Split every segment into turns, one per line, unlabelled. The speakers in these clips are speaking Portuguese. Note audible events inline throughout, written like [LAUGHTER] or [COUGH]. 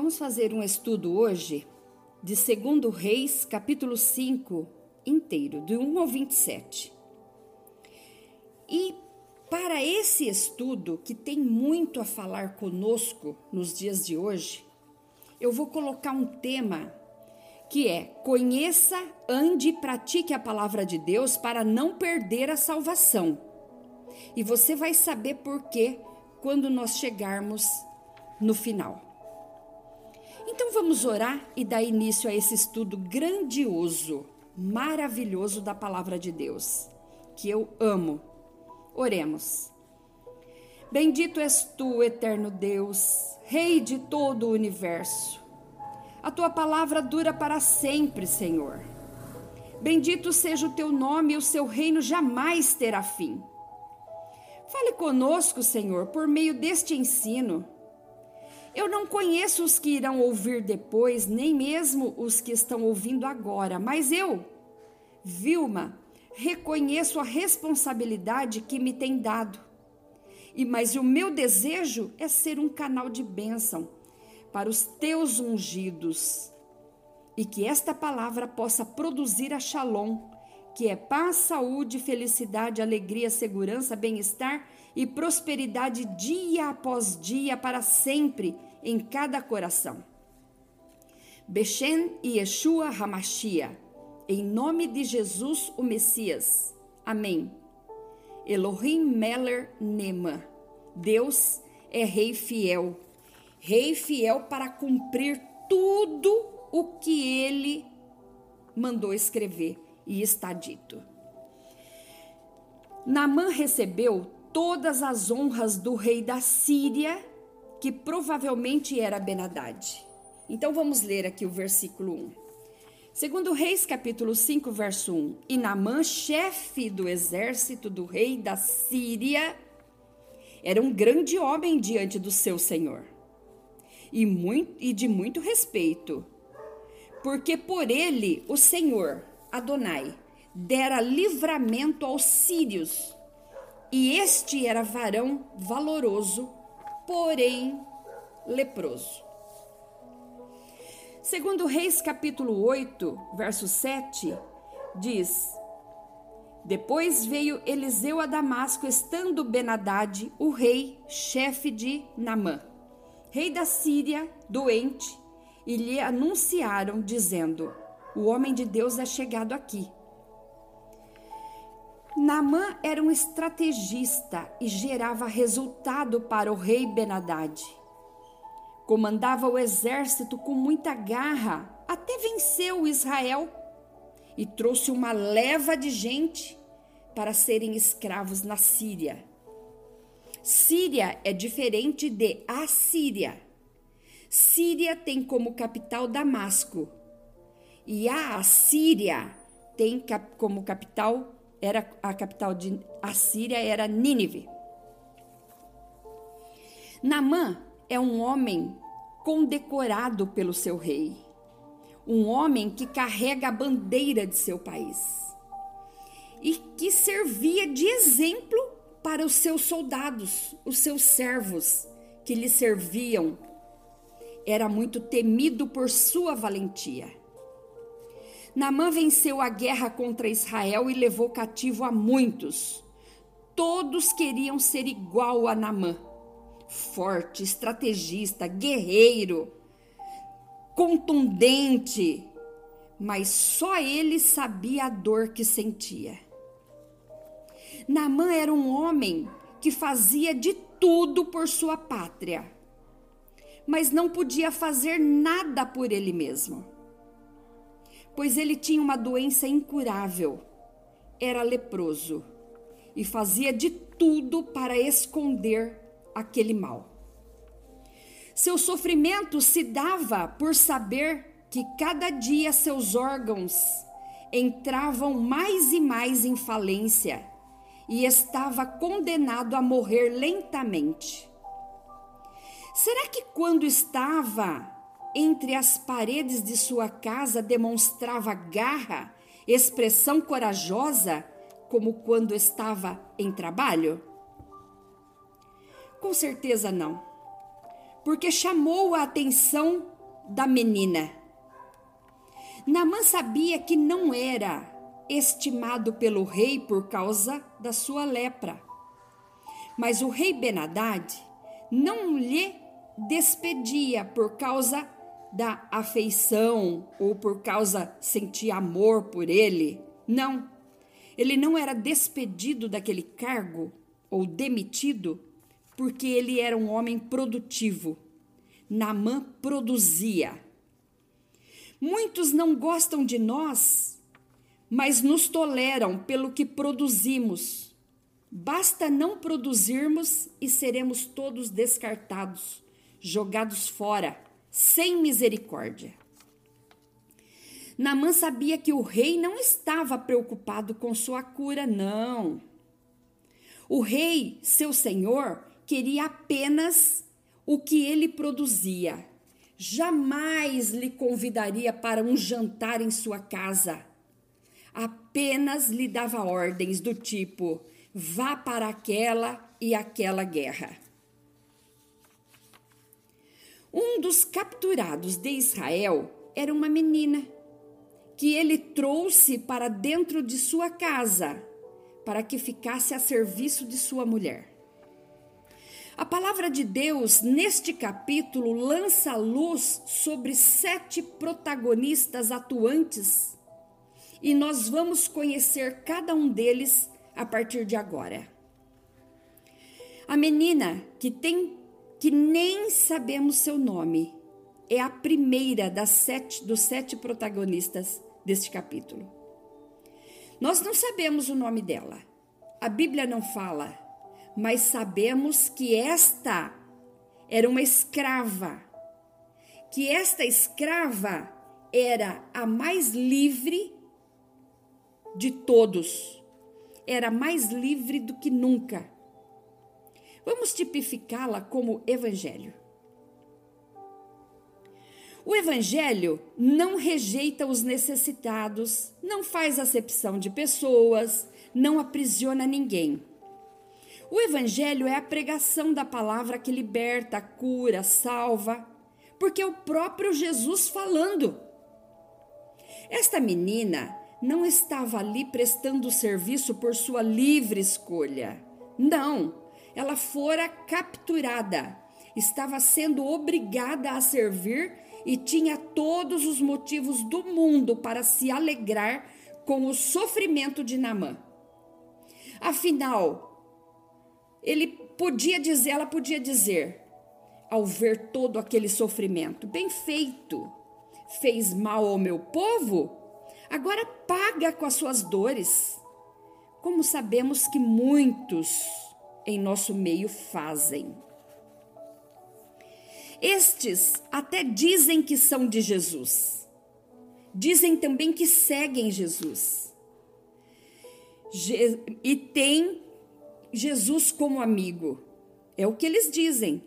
Vamos fazer um estudo hoje de 2 Reis, capítulo 5, inteiro, de 1 ao 27. E para esse estudo, que tem muito a falar conosco nos dias de hoje, eu vou colocar um tema que é: conheça, ande e pratique a palavra de Deus para não perder a salvação. E você vai saber por quê quando nós chegarmos no final. Então vamos orar e dar início a esse estudo grandioso, maravilhoso da palavra de Deus, que eu amo. Oremos. Bendito és tu, eterno Deus, Rei de todo o universo. A tua palavra dura para sempre, Senhor. Bendito seja o teu nome e o seu reino jamais terá fim. Fale conosco, Senhor, por meio deste ensino eu não conheço os que irão ouvir depois, nem mesmo os que estão ouvindo agora, mas eu, Vilma, reconheço a responsabilidade que me tem dado. E mas o meu desejo é ser um canal de bênção para os teus ungidos. E que esta palavra possa produzir a Shalom, que é paz, saúde, felicidade, alegria, segurança, bem-estar e prosperidade dia após dia para sempre em cada coração. Bechem e Yeshua Hamashia, em nome de Jesus o Messias. Amém. Elohim Meller Nema, Deus é Rei fiel, Rei fiel para cumprir tudo o que ele mandou escrever e está dito. Naamã recebeu todas as honras do rei da Síria, que provavelmente era Benadad. Então vamos ler aqui o versículo 1. Segundo Reis, capítulo 5, verso 1. E Naamã, chefe do exército do rei da Síria, era um grande homem diante do seu senhor. E, muito, e de muito respeito, porque por ele o Senhor, Adonai, dera livramento aos sírios, e este era varão valoroso, porém leproso. Segundo Reis capítulo 8, verso 7, diz: Depois veio Eliseu a Damasco, estando Benadad, o rei, chefe de Namã, rei da Síria, doente, e lhe anunciaram, dizendo: O homem de Deus é chegado aqui. Naamã era um estrategista e gerava resultado para o rei Benadad. Comandava o exército com muita garra, até venceu Israel e trouxe uma leva de gente para serem escravos na Síria. Síria é diferente de Assíria. Síria tem como capital Damasco e a Assíria tem como capital era a capital de Assíria era Nínive. Namã é um homem condecorado pelo seu rei, um homem que carrega a bandeira de seu país e que servia de exemplo para os seus soldados, os seus servos que lhe serviam. Era muito temido por sua valentia. Namã venceu a guerra contra Israel e levou cativo a muitos. Todos queriam ser igual a Namã. Forte, estrategista, guerreiro, contundente, mas só ele sabia a dor que sentia. Namã era um homem que fazia de tudo por sua pátria, mas não podia fazer nada por ele mesmo pois ele tinha uma doença incurável. Era leproso e fazia de tudo para esconder aquele mal. Seu sofrimento se dava por saber que cada dia seus órgãos entravam mais e mais em falência e estava condenado a morrer lentamente. Será que quando estava entre as paredes de sua casa demonstrava garra, expressão corajosa, como quando estava em trabalho? Com certeza não, porque chamou a atenção da menina. Namã sabia que não era estimado pelo rei por causa da sua lepra. Mas o rei Benadad não lhe despedia por causa da afeição ou por causa sentir amor por ele. Não. Ele não era despedido daquele cargo ou demitido porque ele era um homem produtivo. Namã produzia. Muitos não gostam de nós, mas nos toleram pelo que produzimos. Basta não produzirmos e seremos todos descartados, jogados fora, sem misericórdia. Namã sabia que o rei não estava preocupado com sua cura, não. O rei, seu senhor, queria apenas o que ele produzia. Jamais lhe convidaria para um jantar em sua casa. Apenas lhe dava ordens do tipo: vá para aquela e aquela guerra. Um dos capturados de Israel era uma menina que ele trouxe para dentro de sua casa para que ficasse a serviço de sua mulher. A palavra de Deus, neste capítulo, lança luz sobre sete protagonistas atuantes e nós vamos conhecer cada um deles a partir de agora. A menina que tem que nem sabemos seu nome é a primeira das sete dos sete protagonistas deste capítulo. Nós não sabemos o nome dela. A Bíblia não fala mas sabemos que esta era uma escrava, que esta escrava era a mais livre de todos, era mais livre do que nunca. Vamos tipificá-la como evangelho. O evangelho não rejeita os necessitados, não faz acepção de pessoas, não aprisiona ninguém. O Evangelho é a pregação da palavra que liberta, cura, salva, porque é o próprio Jesus falando. Esta menina não estava ali prestando serviço por sua livre escolha. Não, ela fora capturada, estava sendo obrigada a servir e tinha todos os motivos do mundo para se alegrar com o sofrimento de Namã. Afinal, ele podia dizer, ela podia dizer, ao ver todo aquele sofrimento, bem feito, fez mal ao meu povo, agora paga com as suas dores. Como sabemos que muitos em nosso meio fazem. Estes até dizem que são de Jesus. Dizem também que seguem Jesus. E tem Jesus como amigo. É o que eles dizem.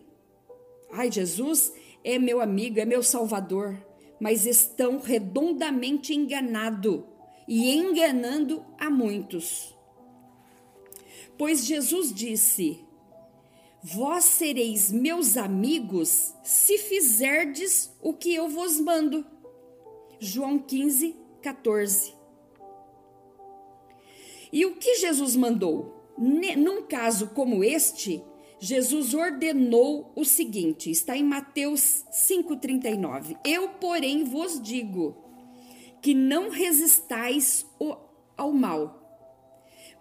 Ai, Jesus é meu amigo, é meu salvador, mas estão redondamente enganado e enganando a muitos. Pois Jesus disse: Vós sereis meus amigos se fizerdes o que eu vos mando. João 15, 14. E o que Jesus mandou? Num caso como este, Jesus ordenou o seguinte: está em Mateus 5,39. Eu, porém, vos digo que não resistais ao mal.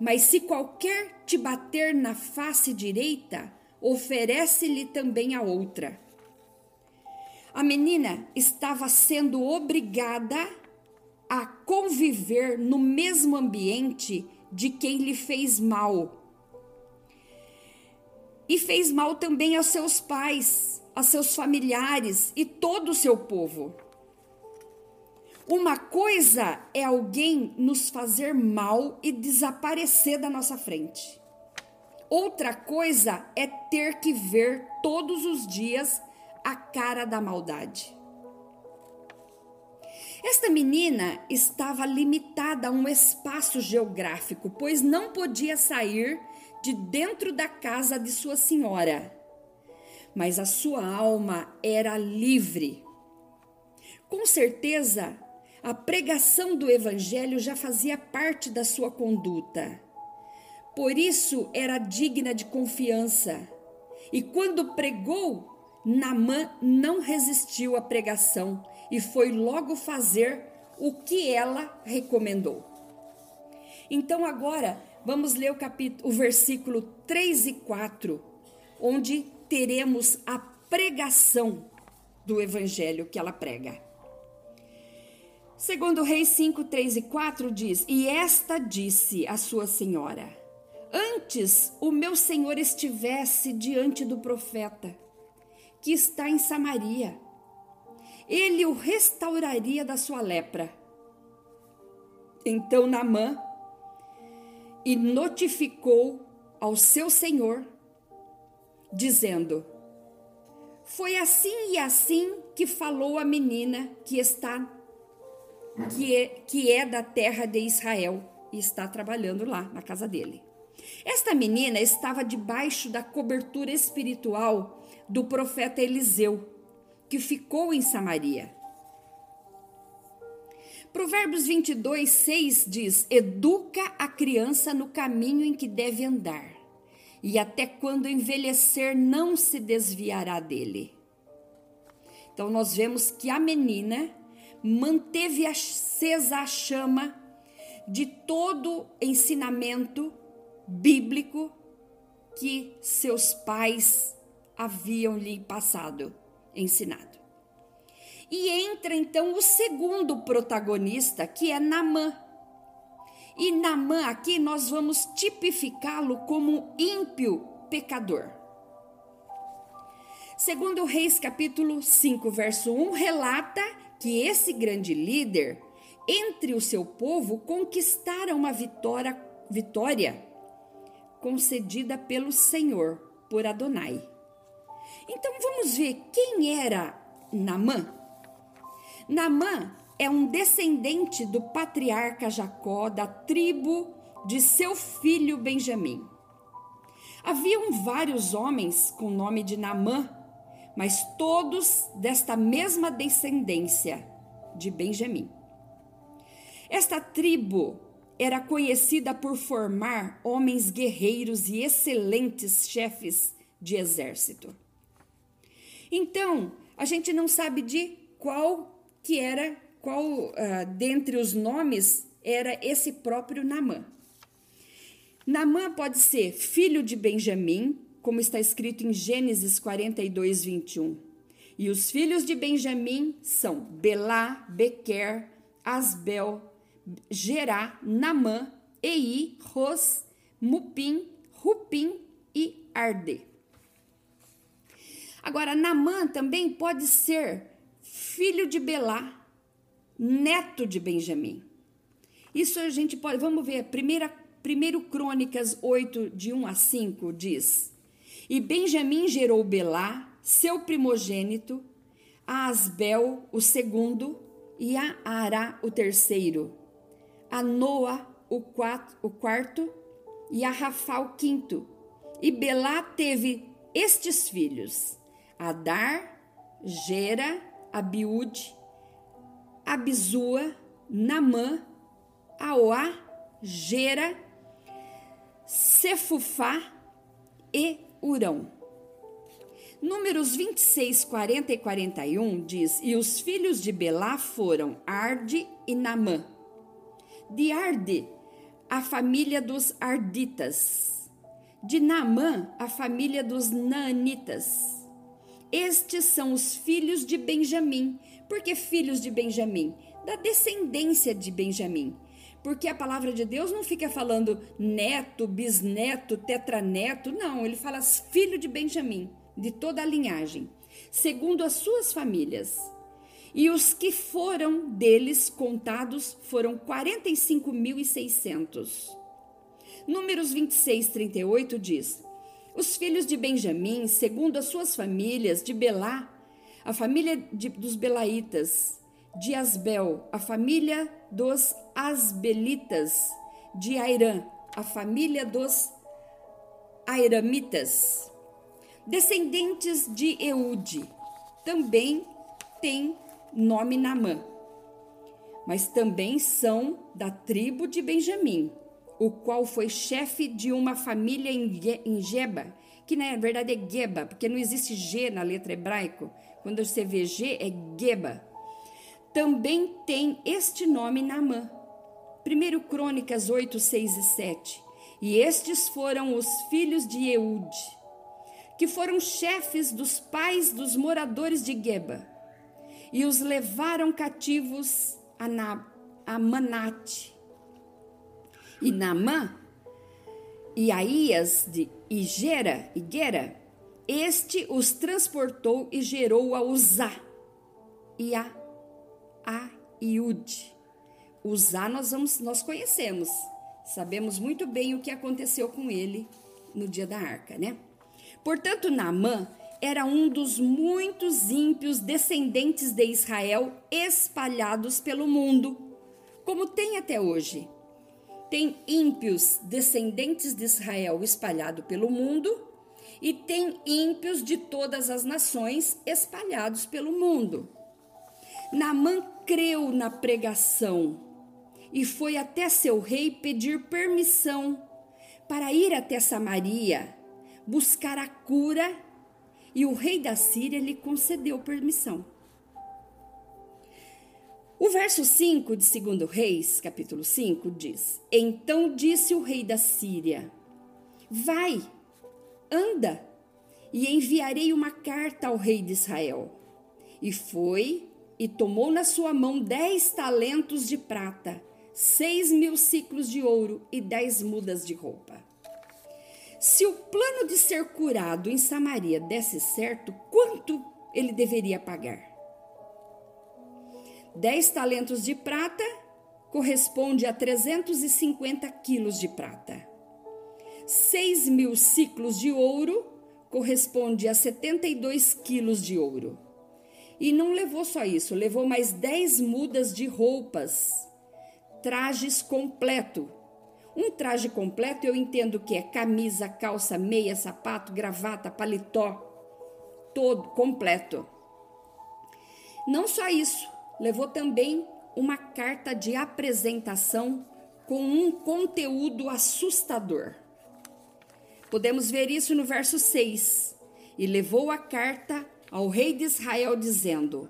Mas se qualquer te bater na face direita, oferece-lhe também a outra. A menina estava sendo obrigada a conviver no mesmo ambiente de quem lhe fez mal. E fez mal também aos seus pais, a seus familiares e todo o seu povo. Uma coisa é alguém nos fazer mal e desaparecer da nossa frente. Outra coisa é ter que ver todos os dias a cara da maldade. Esta menina estava limitada a um espaço geográfico, pois não podia sair de dentro da casa de sua senhora. Mas a sua alma era livre. Com certeza, a pregação do evangelho já fazia parte da sua conduta. Por isso era digna de confiança. E quando pregou, Namã não resistiu à pregação e foi logo fazer o que ela recomendou. Então agora vamos ler o capítulo, o versículo 3 e 4, onde teremos a pregação do evangelho que ela prega. Segundo Reis 5, 3 e 4 diz: E esta disse a sua senhora: Antes o meu senhor estivesse diante do profeta, que está em Samaria, ele o restauraria da sua lepra. Então Naamã e notificou ao seu senhor, dizendo: Foi assim e assim que falou a menina que está que é, que é da terra de Israel e está trabalhando lá na casa dele. Esta menina estava debaixo da cobertura espiritual do profeta Eliseu, que ficou em Samaria. Provérbios 22, 6 diz: Educa a criança no caminho em que deve andar, e até quando envelhecer não se desviará dele. Então, nós vemos que a menina manteve acesa a chama de todo ensinamento bíblico que seus pais haviam lhe passado, ensinado. E entra então o segundo protagonista, que é Namã. E Namã aqui nós vamos tipificá-lo como ímpio pecador. Segundo Reis capítulo 5, verso 1, relata que esse grande líder, entre o seu povo, conquistara uma vitória, vitória concedida pelo Senhor, por Adonai. Então vamos ver quem era Namã. Namã é um descendente do patriarca Jacó, da tribo de seu filho Benjamim. Haviam vários homens com o nome de Namã mas todos desta mesma descendência de Benjamim. Esta tribo era conhecida por formar homens guerreiros e excelentes chefes de exército. Então, a gente não sabe de qual que era, qual uh, dentre os nomes era esse próprio Namã. Namã pode ser filho de Benjamim, como está escrito em Gênesis 42, 21. E os filhos de Benjamim são Belá, Bequer, Asbel, Gerá, Namã, Ei, Ros, Mupim, Rupim e Arde. Agora, Namã também pode ser filho de Belá, neto de Benjamim. Isso a gente pode, vamos ver, primeira, primeiro Crônicas 8, de 1 a 5, diz: e Benjamim gerou Belá, seu primogênito, a Asbel, o segundo, e a Ará, o terceiro, a Noa, o, quatro, o quarto, e a Rafá, o quinto. E Belá teve estes filhos: Adar, Gera, Abiúde, Abizua, Namã, Aoá, Gera, Cefufá e Urão. Números 26, 40 e 41 diz: E os filhos de Belá foram Arde e Namã. De Arde, a família dos Arditas. De Namã, a família dos Naanitas. Estes são os filhos de Benjamim. Por que filhos de Benjamim? Da descendência de Benjamim porque a palavra de Deus não fica falando neto, bisneto, tetraneto, não, ele fala filho de Benjamim, de toda a linhagem, segundo as suas famílias. E os que foram deles contados foram 45.600. Números 26, 38 diz: Os filhos de Benjamim, segundo as suas famílias, de Belá, a família de, dos Belaitas, de Asbel, a família dos Asbelitas, de Airã, a família dos Airamitas. Descendentes de Eude, também tem nome Namã, mas também são da tribo de Benjamim, o qual foi chefe de uma família em Geba, que na verdade é Geba, porque não existe G na letra hebraico. Quando você vê G, é Geba. Também tem este nome Namã. 1 Crônicas 8, 6 e 7. E estes foram os filhos de Eude, que foram chefes dos pais dos moradores de Geba, e os levaram cativos a, Na, a Manate. E Namã, e Aías de Igera, Iguera, este os transportou e gerou a Uzá e a Aiude. Uzá nós, vamos, nós conhecemos, sabemos muito bem o que aconteceu com ele no dia da arca, né? Portanto, Naamã era um dos muitos ímpios descendentes de Israel espalhados pelo mundo, como tem até hoje. Tem ímpios descendentes de Israel espalhado pelo mundo e tem ímpios de todas as nações espalhados pelo mundo. Naamã creu na pregação e foi até seu rei pedir permissão para ir até Samaria buscar a cura e o rei da Síria lhe concedeu permissão. O verso 5 de 2 Reis, capítulo 5, diz: Então disse o rei da Síria: Vai, anda, e enviarei uma carta ao rei de Israel. E foi e tomou na sua mão dez talentos de prata, seis mil ciclos de ouro e dez mudas de roupa. Se o plano de ser curado em Samaria desse certo, quanto ele deveria pagar? Dez talentos de prata corresponde a 350 quilos de prata. Seis mil ciclos de ouro corresponde a 72 quilos de ouro. E não levou só isso, levou mais 10 mudas de roupas, trajes completo, um traje completo eu entendo que é camisa, calça, meia, sapato, gravata, paletó, todo completo. Não só isso, levou também uma carta de apresentação com um conteúdo assustador. Podemos ver isso no verso 6. E levou a carta ao rei de Israel, dizendo: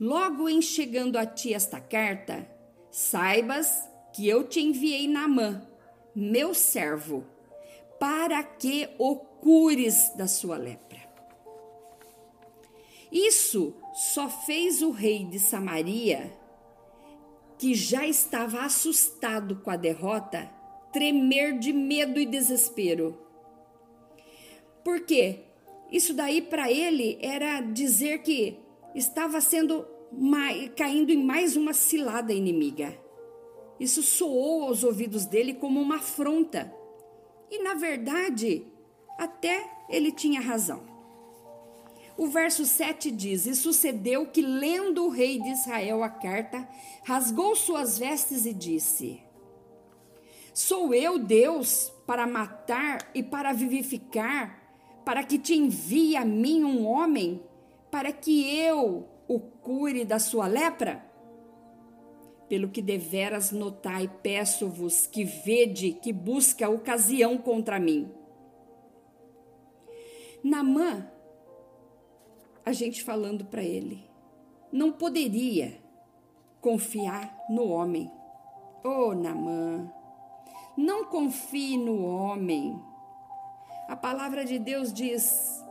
Logo em chegando a ti esta carta, saibas que eu te enviei Naamã, meu servo, para que o cures da sua lepra. Isso só fez o rei de Samaria, que já estava assustado com a derrota, tremer de medo e desespero. Por quê? Isso daí para ele era dizer que estava sendo caindo em mais uma cilada inimiga. Isso soou aos ouvidos dele como uma afronta. E, na verdade, até ele tinha razão. O verso 7 diz: E sucedeu que, lendo o rei de Israel a carta, rasgou suas vestes e disse: Sou eu Deus para matar e para vivificar, para que te envie a mim um homem, para que eu o cure da sua lepra? Pelo que deveras notai, peço-vos que vede que busca ocasião contra mim. Namã, a gente falando para ele, não poderia confiar no homem. Oh, Namã, não confie no homem. A palavra de Deus diz: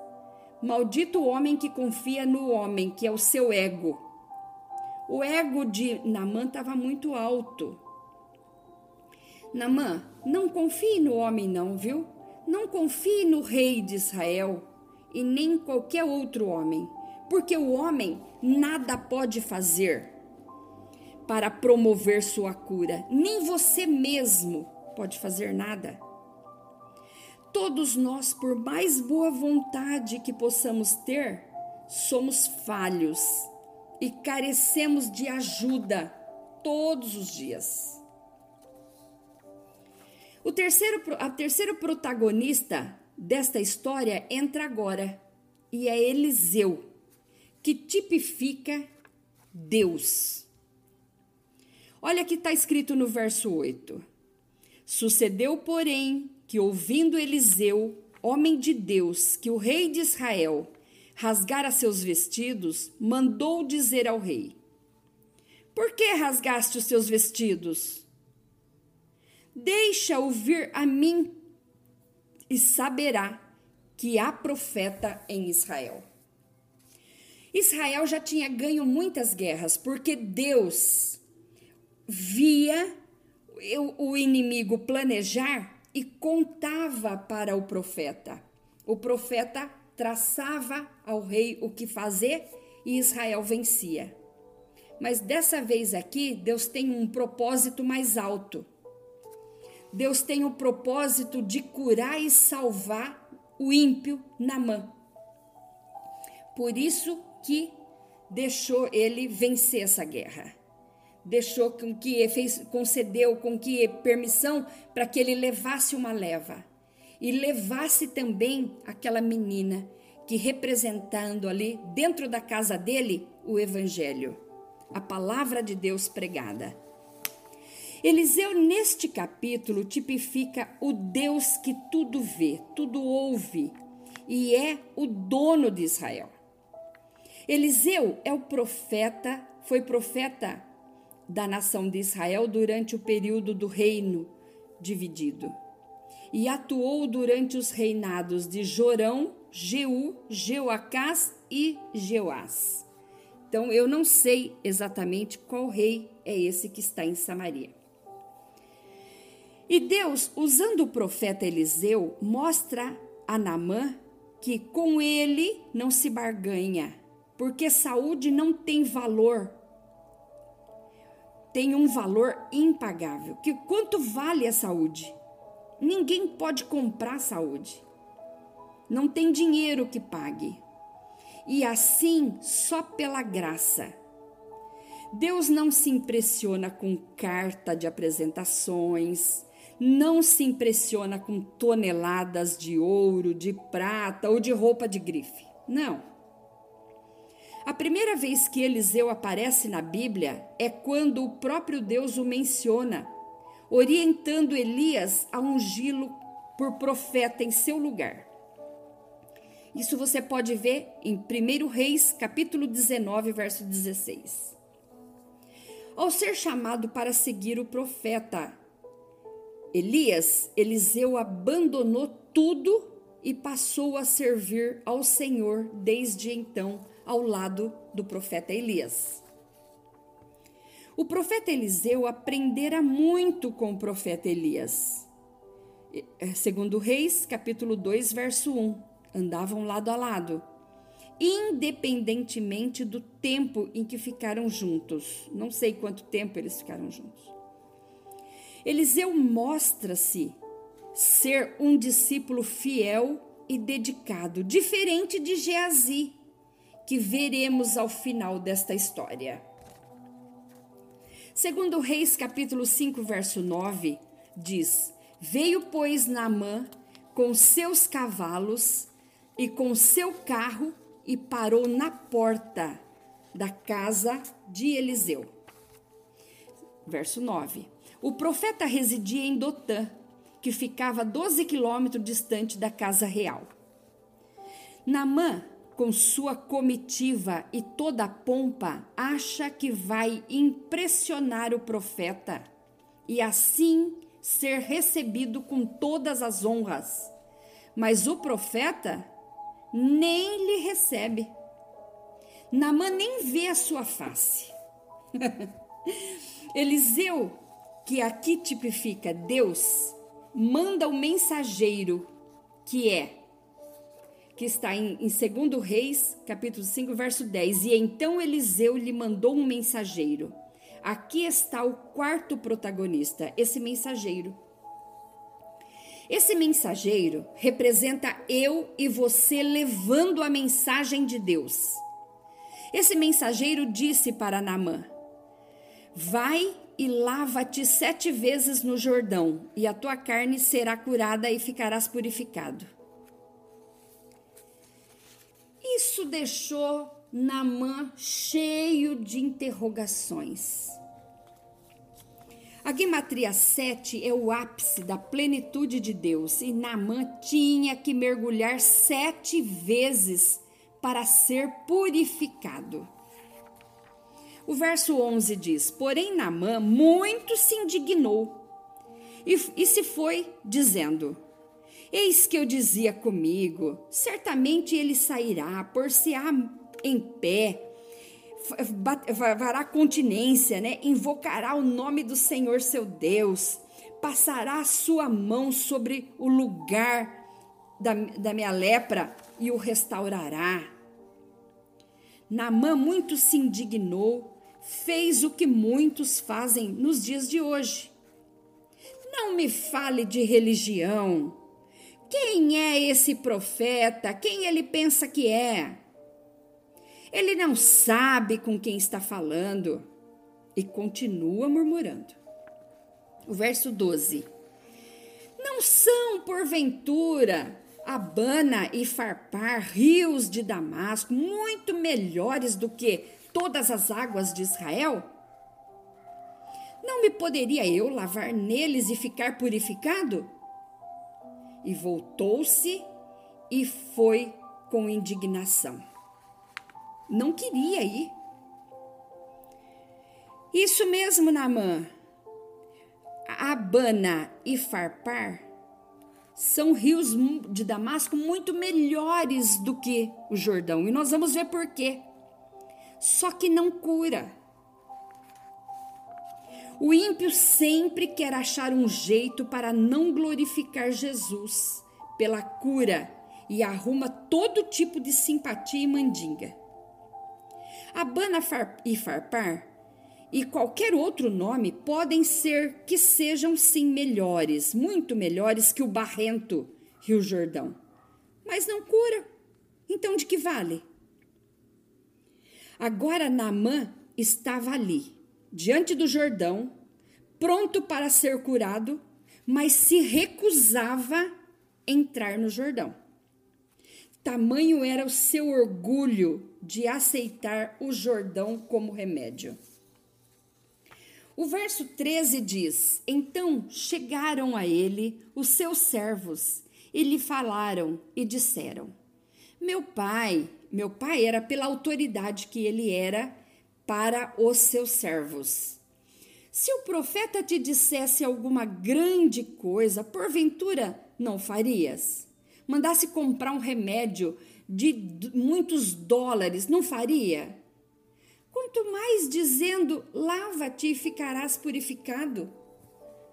Maldito o homem que confia no homem, que é o seu ego. O ego de Namã estava muito alto. Namã, não confie no homem, não, viu? Não confie no rei de Israel e nem em qualquer outro homem, porque o homem nada pode fazer para promover sua cura, nem você mesmo pode fazer nada. Todos nós, por mais boa vontade que possamos ter, somos falhos e carecemos de ajuda todos os dias. O terceiro, a terceiro protagonista desta história entra agora e é Eliseu, que tipifica Deus. Olha que está escrito no verso 8. Sucedeu, porém, que ouvindo Eliseu, homem de Deus, que o rei de Israel rasgara seus vestidos, mandou dizer ao rei: Por que rasgaste os seus vestidos? Deixa ouvir a mim e saberá que há profeta em Israel. Israel já tinha ganho muitas guerras, porque Deus via o inimigo planejar e contava para o profeta. O profeta traçava ao rei o que fazer e Israel vencia. Mas dessa vez aqui, Deus tem um propósito mais alto. Deus tem o propósito de curar e salvar o ímpio Namã. Por isso que deixou ele vencer essa guerra. Deixou com que fez, concedeu com que permissão para que ele levasse uma leva e levasse também aquela menina que representando ali dentro da casa dele o evangelho, a palavra de Deus pregada. Eliseu, neste capítulo, tipifica o Deus que tudo vê, tudo ouve e é o dono de Israel. Eliseu é o profeta, foi profeta da nação de Israel durante o período do reino dividido e atuou durante os reinados de Jorão, Jeú, Jeoacás e Jeoás. Então eu não sei exatamente qual rei é esse que está em Samaria. E Deus, usando o profeta Eliseu, mostra a Namã que com ele não se barganha, porque saúde não tem valor. Tem um valor impagável. Que quanto vale a saúde? Ninguém pode comprar saúde. Não tem dinheiro que pague. E assim, só pela graça. Deus não se impressiona com carta de apresentações, não se impressiona com toneladas de ouro, de prata ou de roupa de grife. Não. A primeira vez que Eliseu aparece na Bíblia é quando o próprio Deus o menciona, orientando Elias a ungí-lo por profeta em seu lugar. Isso você pode ver em 1 Reis, capítulo 19, verso 16. Ao ser chamado para seguir o profeta Elias, Eliseu abandonou tudo e passou a servir ao Senhor desde então, ao lado do profeta Elias. O profeta Eliseu aprendera muito com o profeta Elias. É, segundo Reis, capítulo 2, verso 1. Andavam lado a lado, independentemente do tempo em que ficaram juntos. Não sei quanto tempo eles ficaram juntos. Eliseu mostra-se ser um discípulo fiel e dedicado, diferente de Geazi, que veremos ao final desta história. Segundo Reis, capítulo 5, verso 9, diz: Veio, pois, Naamã com seus cavalos e com seu carro e parou na porta da casa de Eliseu. Verso 9. O profeta residia em Dotã, que ficava 12 quilômetros distante da casa real. Namã, com sua comitiva e toda a pompa, acha que vai impressionar o profeta e assim ser recebido com todas as honras. Mas o profeta nem lhe recebe. Namã nem vê a sua face. [LAUGHS] Eliseu que aqui tipifica Deus, manda o mensageiro, que é, que está em, em 2 Reis, capítulo 5, verso 10. E então Eliseu lhe mandou um mensageiro. Aqui está o quarto protagonista, esse mensageiro. Esse mensageiro representa eu e você levando a mensagem de Deus. Esse mensageiro disse para Naamã: Vai e lava-te sete vezes no Jordão, e a tua carne será curada e ficarás purificado. Isso deixou Namã cheio de interrogações. A gematria 7 é o ápice da plenitude de Deus e Naamã tinha que mergulhar sete vezes para ser purificado. O verso 11 diz: Porém, Naamã muito se indignou e, e se foi, dizendo: Eis que eu dizia comigo: certamente ele sairá, por-se-á em pé, fará continência, né? invocará o nome do Senhor seu Deus, passará a sua mão sobre o lugar da, da minha lepra e o restaurará. Naamã muito se indignou, fez o que muitos fazem nos dias de hoje. Não me fale de religião. Quem é esse profeta? Quem ele pensa que é? Ele não sabe com quem está falando e continua murmurando. O verso 12. Não são, porventura, Abana e Farpar, rios de Damasco, muito melhores do que todas as águas de Israel? Não me poderia eu lavar neles e ficar purificado? E voltou-se e foi com indignação. Não queria ir. Isso mesmo, Namã. Abana e Farpar são rios de Damasco muito melhores do que o Jordão. E nós vamos ver por quê. Só que não cura. O ímpio sempre quer achar um jeito para não glorificar Jesus pela cura e arruma todo tipo de simpatia e mandinga. Abana e Farpar e qualquer outro nome podem ser que sejam sim melhores, muito melhores que o barrento Rio Jordão. Mas não cura. Então de que vale? Agora Naamã estava ali, diante do Jordão, pronto para ser curado, mas se recusava entrar no Jordão. Tamanho era o seu orgulho de aceitar o Jordão como remédio. O verso 13 diz: Então chegaram a ele os seus servos e lhe falaram e disseram: Meu pai, meu pai era pela autoridade que ele era para os seus servos. Se o profeta te dissesse alguma grande coisa, porventura não farias? Mandasse comprar um remédio de muitos dólares, não faria? Quanto mais dizendo, lava-te e ficarás purificado.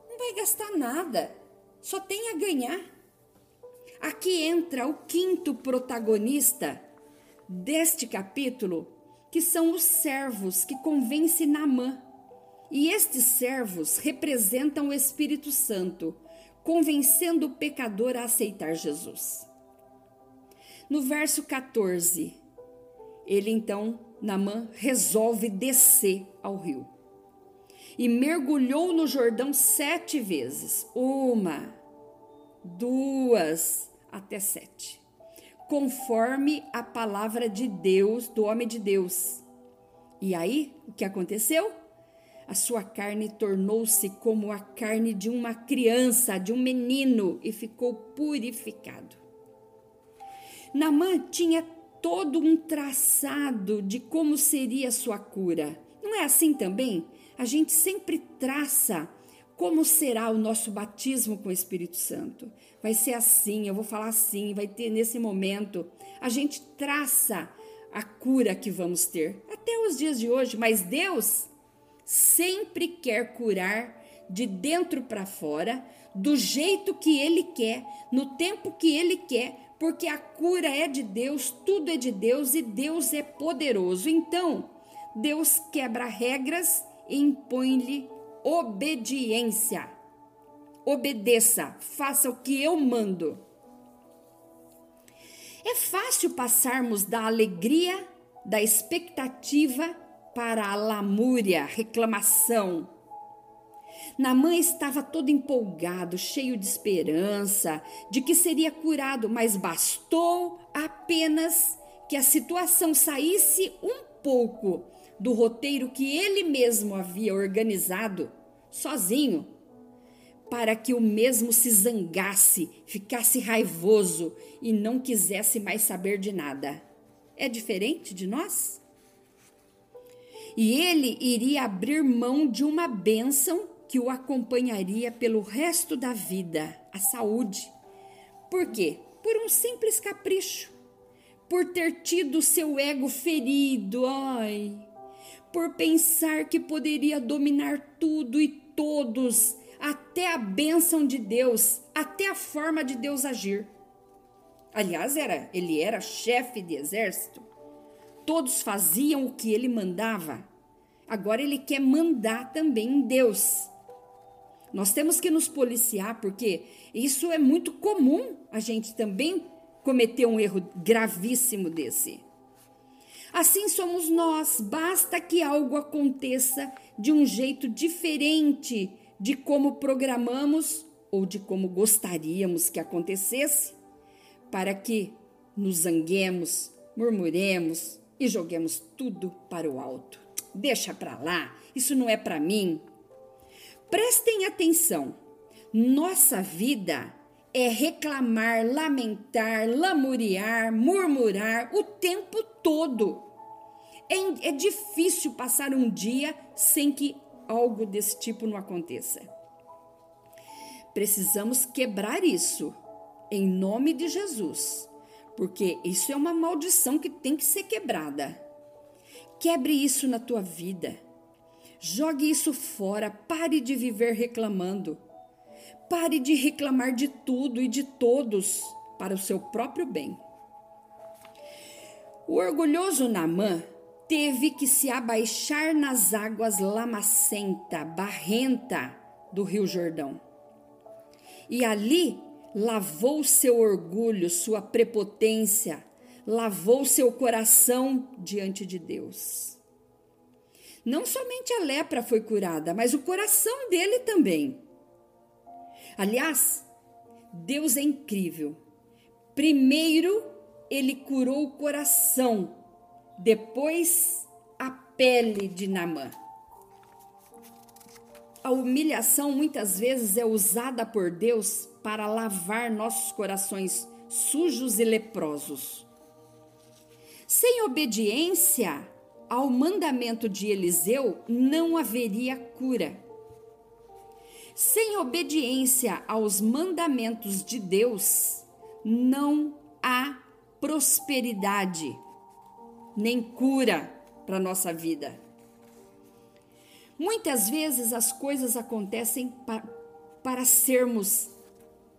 Não vai gastar nada, só tem a ganhar. Aqui entra o quinto protagonista deste capítulo, que são os servos que convence Namã. E estes servos representam o Espírito Santo, convencendo o pecador a aceitar Jesus. No verso 14, ele então, Namã, resolve descer ao rio. E mergulhou no Jordão sete vezes. Uma, duas, até sete. Conforme a palavra de Deus, do homem de Deus. E aí, o que aconteceu? A sua carne tornou-se como a carne de uma criança, de um menino, e ficou purificado. Namã tinha todo um traçado de como seria a sua cura. Não é assim também? A gente sempre traça como será o nosso batismo com o Espírito Santo. Vai ser assim, eu vou falar assim, vai ter nesse momento. A gente traça a cura que vamos ter até os dias de hoje, mas Deus sempre quer curar de dentro para fora, do jeito que ele quer, no tempo que ele quer, porque a cura é de Deus, tudo é de Deus e Deus é poderoso. Então, Deus quebra regras e impõe-lhe obediência. Obedeça, faça o que eu mando. É fácil passarmos da alegria, da expectativa para a lamúria, reclamação, Namã estava todo empolgado, cheio de esperança de que seria curado, mas bastou apenas que a situação saísse um pouco do roteiro que ele mesmo havia organizado, sozinho, para que o mesmo se zangasse, ficasse raivoso e não quisesse mais saber de nada. É diferente de nós? E ele iria abrir mão de uma bênção que o acompanharia pelo resto da vida, a saúde. Por quê? Por um simples capricho. Por ter tido seu ego ferido, ai, por pensar que poderia dominar tudo e todos, até a bênção de Deus, até a forma de Deus agir. Aliás, era, ele era chefe de exército. Todos faziam o que ele mandava. Agora ele quer mandar também em Deus. Nós temos que nos policiar porque isso é muito comum a gente também cometer um erro gravíssimo desse. Assim somos nós, basta que algo aconteça de um jeito diferente de como programamos ou de como gostaríamos que acontecesse, para que nos zanguemos, murmuremos e joguemos tudo para o alto. Deixa para lá, isso não é para mim. Prestem atenção. Nossa vida é reclamar, lamentar, lamuriar, murmurar o tempo todo. É, é difícil passar um dia sem que algo desse tipo não aconteça. Precisamos quebrar isso em nome de Jesus, porque isso é uma maldição que tem que ser quebrada. Quebre isso na tua vida. Jogue isso fora, pare de viver reclamando. Pare de reclamar de tudo e de todos para o seu próprio bem. O orgulhoso Namã teve que se abaixar nas águas lamacenta, barrenta do Rio Jordão. E ali lavou seu orgulho, sua prepotência, lavou seu coração diante de Deus. Não somente a lepra foi curada, mas o coração dele também. Aliás, Deus é incrível. Primeiro, ele curou o coração, depois a pele de Namã. A humilhação muitas vezes é usada por Deus para lavar nossos corações sujos e leprosos. Sem obediência ao mandamento de Eliseu, não haveria cura. Sem obediência aos mandamentos de Deus, não há prosperidade, nem cura para nossa vida. Muitas vezes as coisas acontecem para, para sermos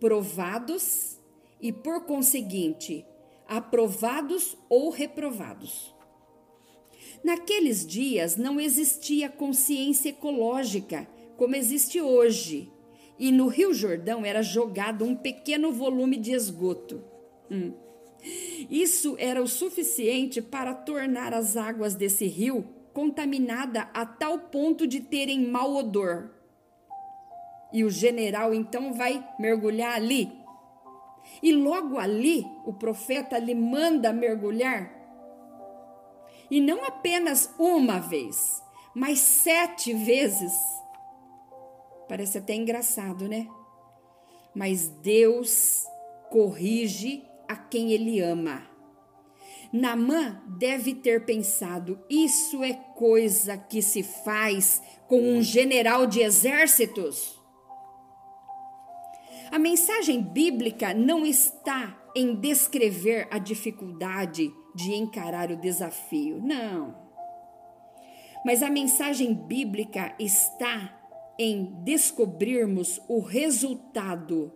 provados e, por conseguinte, aprovados ou reprovados. Naqueles dias não existia consciência ecológica como existe hoje. E no Rio Jordão era jogado um pequeno volume de esgoto. Hum. Isso era o suficiente para tornar as águas desse rio contaminada a tal ponto de terem mau odor. E o general então vai mergulhar ali. E logo ali o profeta lhe manda mergulhar. E não apenas uma vez, mas sete vezes. Parece até engraçado, né? Mas Deus corrige a quem ele ama. Namã deve ter pensado: isso é coisa que se faz com um general de exércitos. A mensagem bíblica não está em descrever a dificuldade de encarar o desafio, não. Mas a mensagem bíblica está em descobrirmos o resultado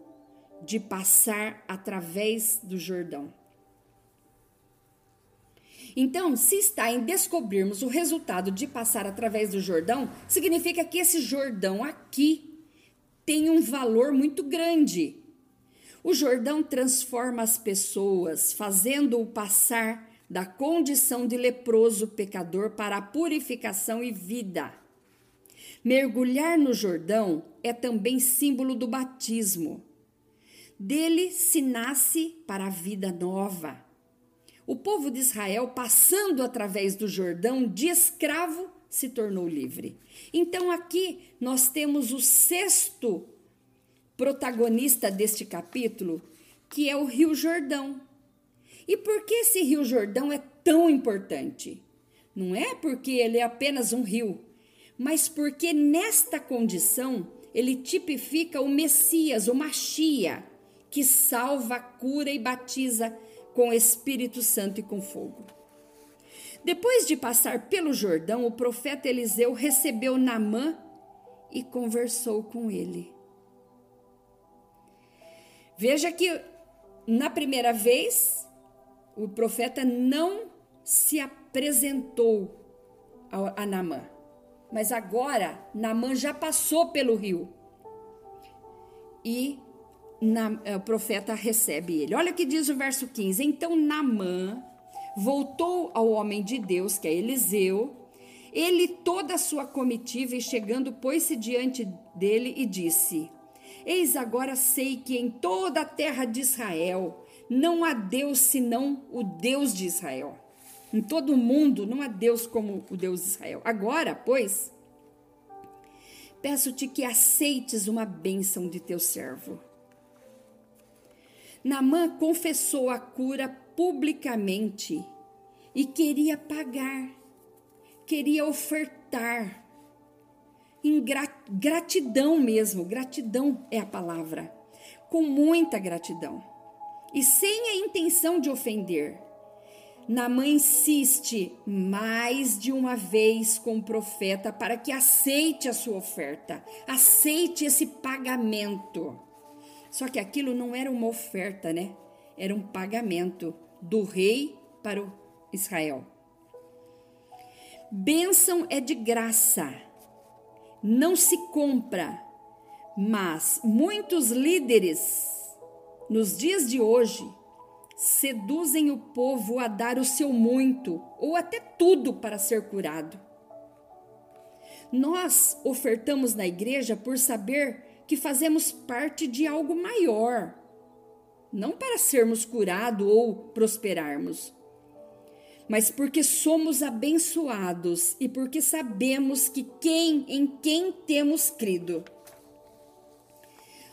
de passar através do Jordão. Então, se está em descobrirmos o resultado de passar através do Jordão, significa que esse Jordão aqui tem um valor muito grande. O Jordão transforma as pessoas, fazendo-o passar da condição de leproso pecador para a purificação e vida. Mergulhar no Jordão é também símbolo do batismo. Dele se nasce para a vida nova. o povo de Israel, passando através do Jordão, de escravo, se tornou livre. Então aqui nós temos o sexto protagonista deste capítulo, que é o Rio Jordão. E por que esse Rio Jordão é tão importante? Não é porque ele é apenas um rio, mas porque nesta condição ele tipifica o Messias, o Machia, que salva, cura e batiza com Espírito Santo e com fogo. Depois de passar pelo Jordão, o profeta Eliseu recebeu Naamã e conversou com ele. Veja que na primeira vez o profeta não se apresentou a Naamã, mas agora Naamã já passou pelo rio e na, eh, o profeta recebe ele. Olha o que diz o verso 15: Então Namã voltou ao homem de Deus, que é Eliseu, ele toda a sua comitiva, e chegando, pôs-se diante dele e disse: Eis agora sei que em toda a terra de Israel não há Deus senão o Deus de Israel. Em todo o mundo não há Deus como o Deus de Israel. Agora, pois, peço-te que aceites uma bênção de teu servo Namã confessou a cura publicamente e queria pagar, queria ofertar. Em gratidão mesmo, gratidão é a palavra, com muita gratidão e sem a intenção de ofender. Namã insiste mais de uma vez com o profeta para que aceite a sua oferta, aceite esse pagamento. Só que aquilo não era uma oferta, né? Era um pagamento do rei para o Israel. Bênção é de graça, não se compra, mas muitos líderes nos dias de hoje seduzem o povo a dar o seu muito ou até tudo para ser curado. Nós ofertamos na igreja por saber que fazemos parte de algo maior, não para sermos curados ou prosperarmos, mas porque somos abençoados e porque sabemos que quem em quem temos crido.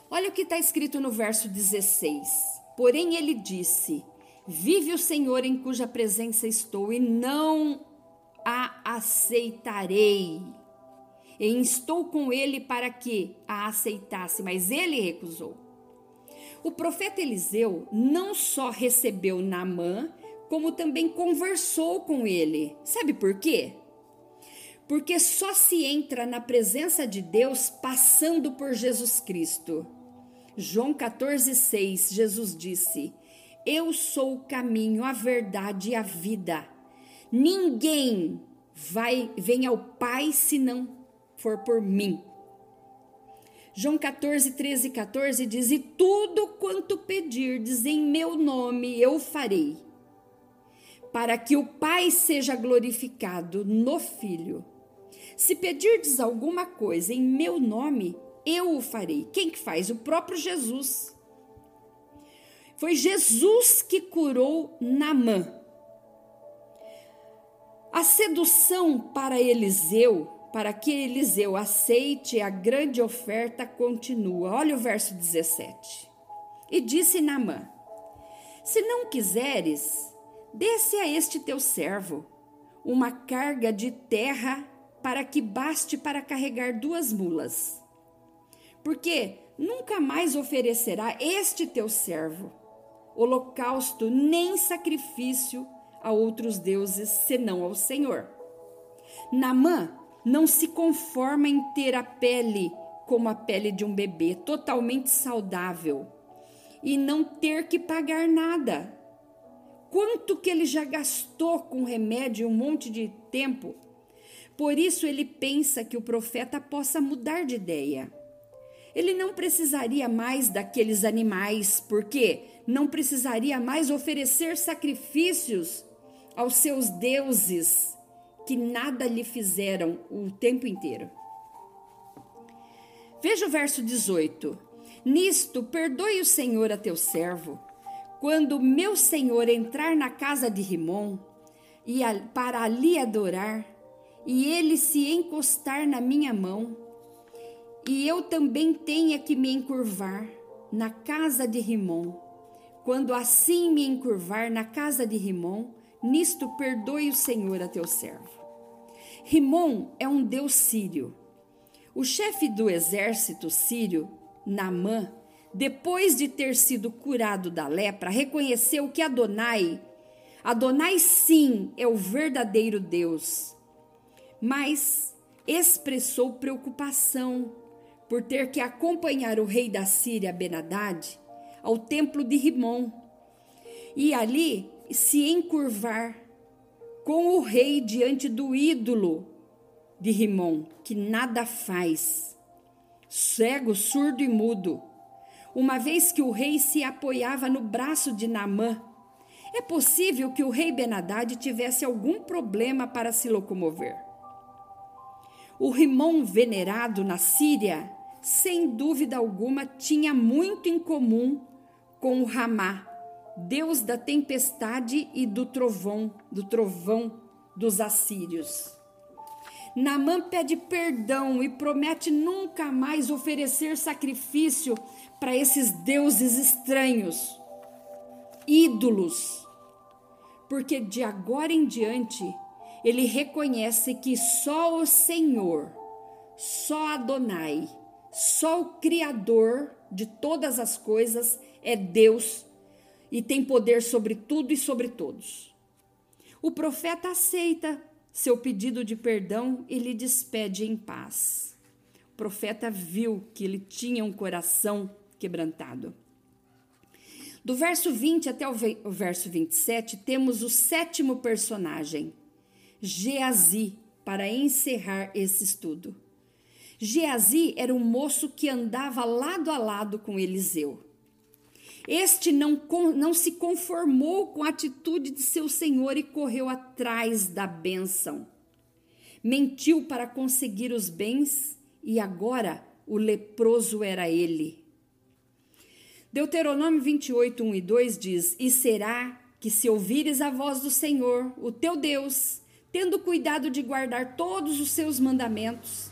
Olha o que está escrito no verso 16. Porém, ele disse: Vive o Senhor em cuja presença estou, e não a aceitarei e instou com ele para que a aceitasse, mas ele recusou. O profeta Eliseu não só recebeu Naamã, como também conversou com ele. Sabe por quê? Porque só se entra na presença de Deus passando por Jesus Cristo. João 14,6, Jesus disse: Eu sou o caminho, a verdade e a vida. Ninguém vai vem ao Pai senão for por mim. João 14, 13 e 14 diz: E tudo quanto pedirdes em meu nome eu farei, para que o Pai seja glorificado no Filho. Se pedirdes alguma coisa em meu nome, eu o farei. Quem que faz? O próprio Jesus. Foi Jesus que curou Namã. A sedução para Eliseu para que Eliseu aceite a grande oferta, continua. Olha o verso 17. E disse Naamã: Se não quiseres, desce a este teu servo uma carga de terra para que baste para carregar duas mulas. Porque nunca mais oferecerá este teu servo holocausto nem sacrifício a outros deuses senão ao Senhor. Namã não se conforma em ter a pele como a pele de um bebê, totalmente saudável, e não ter que pagar nada. Quanto que ele já gastou com remédio um monte de tempo? Por isso ele pensa que o profeta possa mudar de ideia. Ele não precisaria mais daqueles animais, porque não precisaria mais oferecer sacrifícios aos seus deuses que nada lhe fizeram o tempo inteiro. Veja o verso 18. Nisto, perdoe o Senhor a teu servo, quando meu senhor entrar na casa de Rimon e para ali adorar, e ele se encostar na minha mão, e eu também tenha que me encurvar na casa de Rimon. Quando assim me encurvar na casa de Rimon, nisto perdoe o Senhor a teu servo. Rimon é um deus sírio. O chefe do exército sírio, Namã, depois de ter sido curado da lepra, reconheceu que Adonai, Adonai sim é o verdadeiro Deus, mas expressou preocupação por ter que acompanhar o rei da Síria, Benadad, ao templo de Rimon e ali se encurvar com o rei diante do ídolo de Rimon, que nada faz, cego, surdo e mudo, uma vez que o rei se apoiava no braço de Naamã. É possível que o rei Benadad tivesse algum problema para se locomover. O Rimon venerado na Síria sem dúvida alguma, tinha muito em comum com o Ramá, deus da tempestade e do trovão, do trovão dos assírios. Namã pede perdão e promete nunca mais oferecer sacrifício para esses deuses estranhos, ídolos, porque de agora em diante ele reconhece que só o Senhor, só Adonai, só o Criador de todas as coisas é Deus e tem poder sobre tudo e sobre todos. O profeta aceita seu pedido de perdão e lhe despede em paz. O profeta viu que ele tinha um coração quebrantado. Do verso 20 até o verso 27, temos o sétimo personagem, Geazi, para encerrar esse estudo. Geazi era um moço que andava lado a lado com Eliseu. Este não, não se conformou com a atitude de seu senhor e correu atrás da bênção. Mentiu para conseguir os bens e agora o leproso era ele. Deuteronômio 28, 1 e 2 diz: E será que se ouvires a voz do Senhor, o teu Deus, tendo cuidado de guardar todos os seus mandamentos,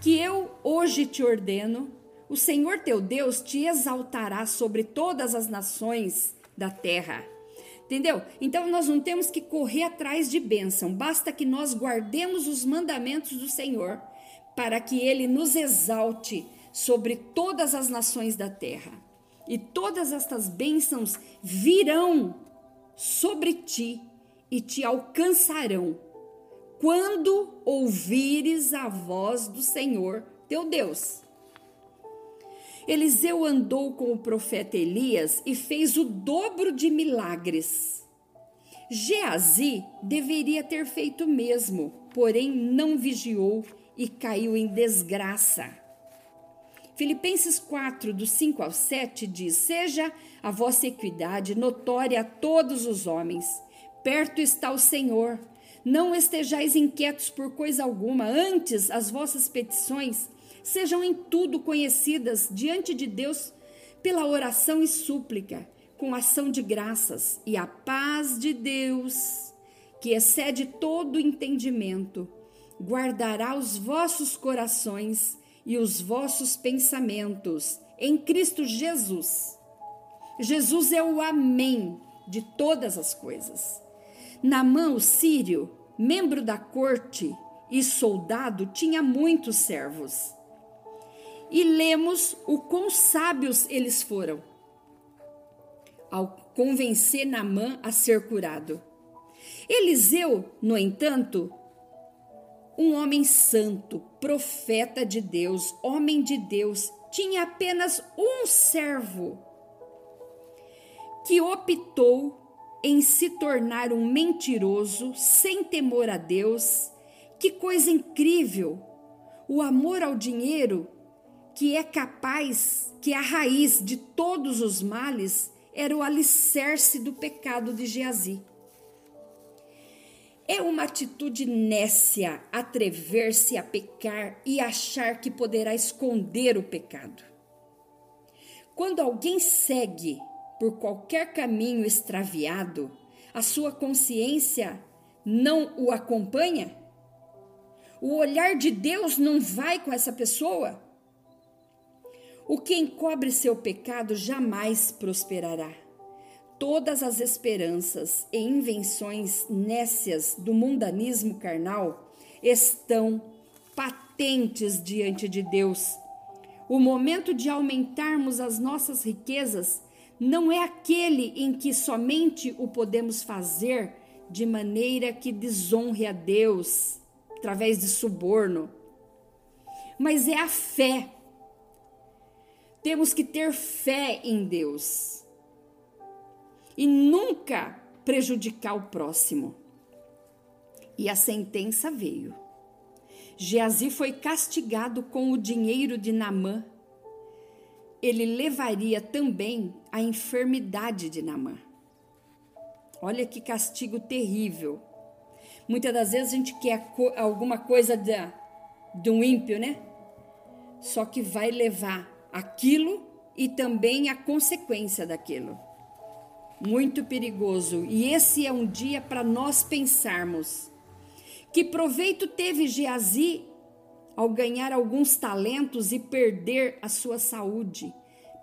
que eu hoje te ordeno, o Senhor teu Deus te exaltará sobre todas as nações da terra. Entendeu? Então nós não temos que correr atrás de bênção, basta que nós guardemos os mandamentos do Senhor para que ele nos exalte sobre todas as nações da terra. E todas estas bênçãos virão sobre ti e te alcançarão quando ouvires a voz do Senhor teu Deus. Eliseu andou com o profeta Elias e fez o dobro de milagres. Geazi deveria ter feito o mesmo, porém não vigiou e caiu em desgraça. Filipenses 4, do 5 ao 7 diz: Seja a vossa equidade notória a todos os homens. Perto está o Senhor não estejais inquietos por coisa alguma, antes as vossas petições sejam em tudo conhecidas diante de Deus pela oração e súplica, com ação de graças, e a paz de Deus, que excede todo entendimento, guardará os vossos corações e os vossos pensamentos em Cristo Jesus. Jesus é o Amém de todas as coisas. Namã, o sírio, membro da corte e soldado, tinha muitos servos. E lemos o quão sábios eles foram ao convencer Namã a ser curado. Eliseu, no entanto, um homem santo, profeta de Deus, homem de Deus, tinha apenas um servo que optou em se tornar um mentiroso sem temor a Deus. Que coisa incrível! O amor ao dinheiro, que é capaz, que é a raiz de todos os males, era o alicerce do pecado de Geazi. É uma atitude nécia atrever-se a pecar e achar que poderá esconder o pecado. Quando alguém segue por qualquer caminho extraviado, a sua consciência não o acompanha? O olhar de Deus não vai com essa pessoa? O que encobre seu pecado jamais prosperará. Todas as esperanças e invenções nécias do mundanismo carnal estão patentes diante de Deus. O momento de aumentarmos as nossas riquezas não é aquele em que somente o podemos fazer de maneira que desonre a Deus através de suborno, mas é a fé. Temos que ter fé em Deus e nunca prejudicar o próximo. E a sentença veio. Geazi foi castigado com o dinheiro de Namã. Ele levaria também a enfermidade de Namã. Olha que castigo terrível. Muitas das vezes a gente quer alguma coisa de um ímpio, né? Só que vai levar aquilo e também a consequência daquilo. Muito perigoso. E esse é um dia para nós pensarmos. Que proveito teve Geazi ao ganhar alguns talentos e perder a sua saúde,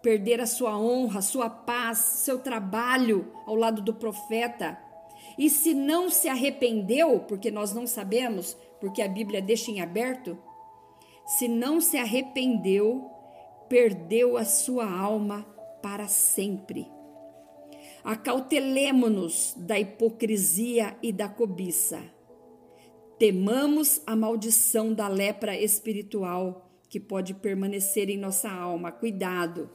perder a sua honra, sua paz, seu trabalho ao lado do profeta? E se não se arrependeu, porque nós não sabemos, porque a Bíblia deixa em aberto, se não se arrependeu, perdeu a sua alma para sempre. Acautelemo-nos da hipocrisia e da cobiça. Temamos a maldição da lepra espiritual que pode permanecer em nossa alma. Cuidado.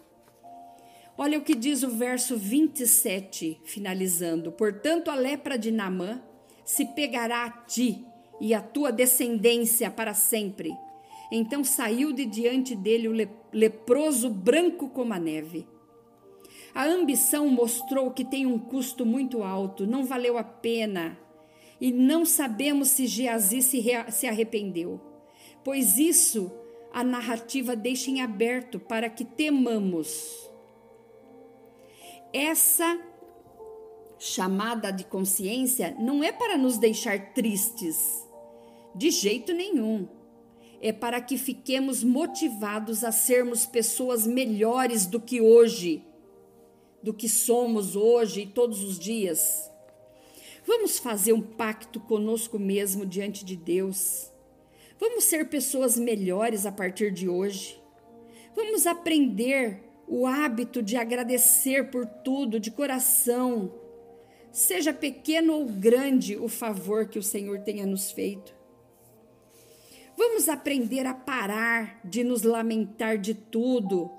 Olha o que diz o verso 27, finalizando. Portanto, a lepra de Namã se pegará a ti e a tua descendência para sempre. Então saiu de diante dele o leproso branco como a neve. A ambição mostrou que tem um custo muito alto, não valeu a pena. E não sabemos se Geazi se, se arrependeu, pois isso a narrativa deixa em aberto para que temamos. Essa chamada de consciência não é para nos deixar tristes, de jeito nenhum. É para que fiquemos motivados a sermos pessoas melhores do que hoje do que somos hoje e todos os dias. Vamos fazer um pacto conosco mesmo diante de Deus. Vamos ser pessoas melhores a partir de hoje. Vamos aprender o hábito de agradecer por tudo de coração, seja pequeno ou grande o favor que o Senhor tenha nos feito. Vamos aprender a parar de nos lamentar de tudo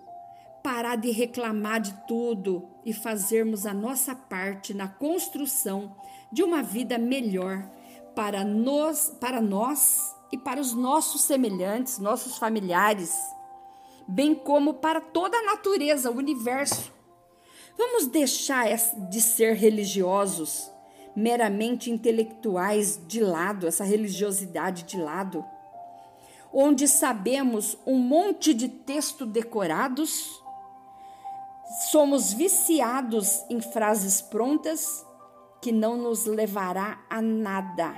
parar de reclamar de tudo e fazermos a nossa parte na construção de uma vida melhor para nós, para nós e para os nossos semelhantes, nossos familiares, bem como para toda a natureza, o universo. Vamos deixar de ser religiosos, meramente intelectuais de lado, essa religiosidade de lado, onde sabemos um monte de texto decorados Somos viciados em frases prontas que não nos levará a nada.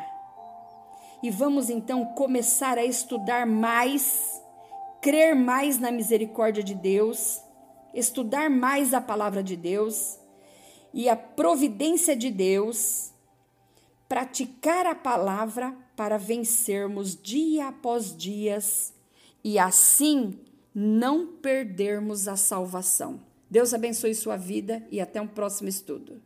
E vamos então começar a estudar mais, crer mais na misericórdia de Deus, estudar mais a palavra de Deus e a providência de Deus, praticar a palavra para vencermos dia após dias e assim não perdermos a salvação. Deus abençoe sua vida e até um próximo estudo.